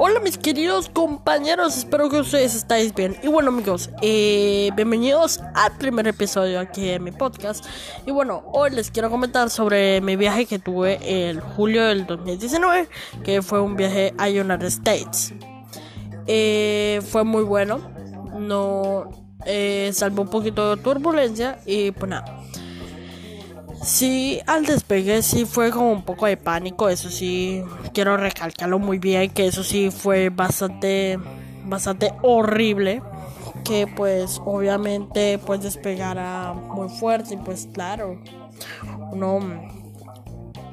Hola mis queridos compañeros, espero que ustedes estéis bien. Y bueno amigos, eh, bienvenidos al primer episodio aquí de mi podcast. Y bueno, hoy les quiero comentar sobre mi viaje que tuve el julio del 2019, que fue un viaje a United States. Eh, fue muy bueno, no eh, salvo un poquito de turbulencia y pues nada. Sí, al despegue sí fue como un poco de pánico, eso sí, quiero recalcarlo muy bien, que eso sí fue bastante, bastante horrible, que pues obviamente pues despegara muy fuerte y pues claro, uno,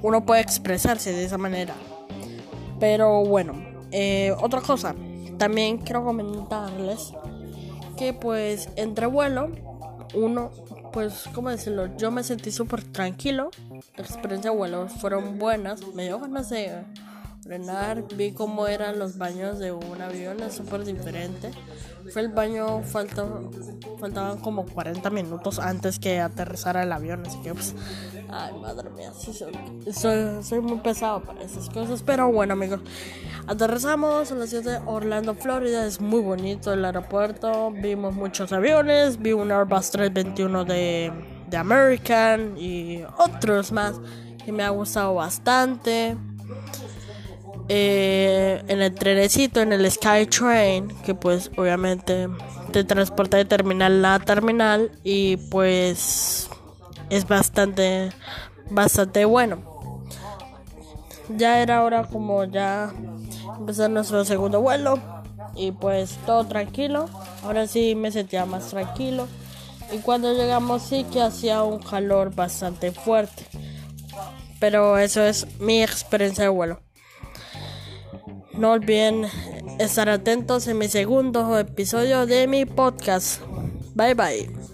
uno puede expresarse de esa manera. Pero bueno, eh, otra cosa, también quiero comentarles que pues entre vuelo, uno pues, ¿cómo decirlo? Yo me sentí súper tranquilo. La experiencia de vuelo fueron buenas. Me dio ganas de frenar. Vi cómo eran los baños de un avión. Es súper diferente. Fue el baño, falta, faltaban como 40 minutos antes que aterrizara el avión. Así que, pues, ay, madre mía, soy, soy muy pesado para esas cosas. Pero bueno, amigos, aterrizamos en la ciudad de Orlando, Florida. Es muy bonito el aeropuerto. Vimos muchos aviones. Vi un Airbus 321 de, de American y otros más que me ha gustado bastante eh, en el trenecito, en el Skytrain, que pues obviamente te transporta de terminal a terminal y pues es bastante, bastante bueno. Ya era hora como ya empezar nuestro segundo vuelo y pues todo tranquilo. Ahora sí me sentía más tranquilo. Y cuando llegamos sí que hacía un calor bastante fuerte. Pero eso es mi experiencia de vuelo. No olviden estar atentos en mi segundo episodio de mi podcast. Bye bye.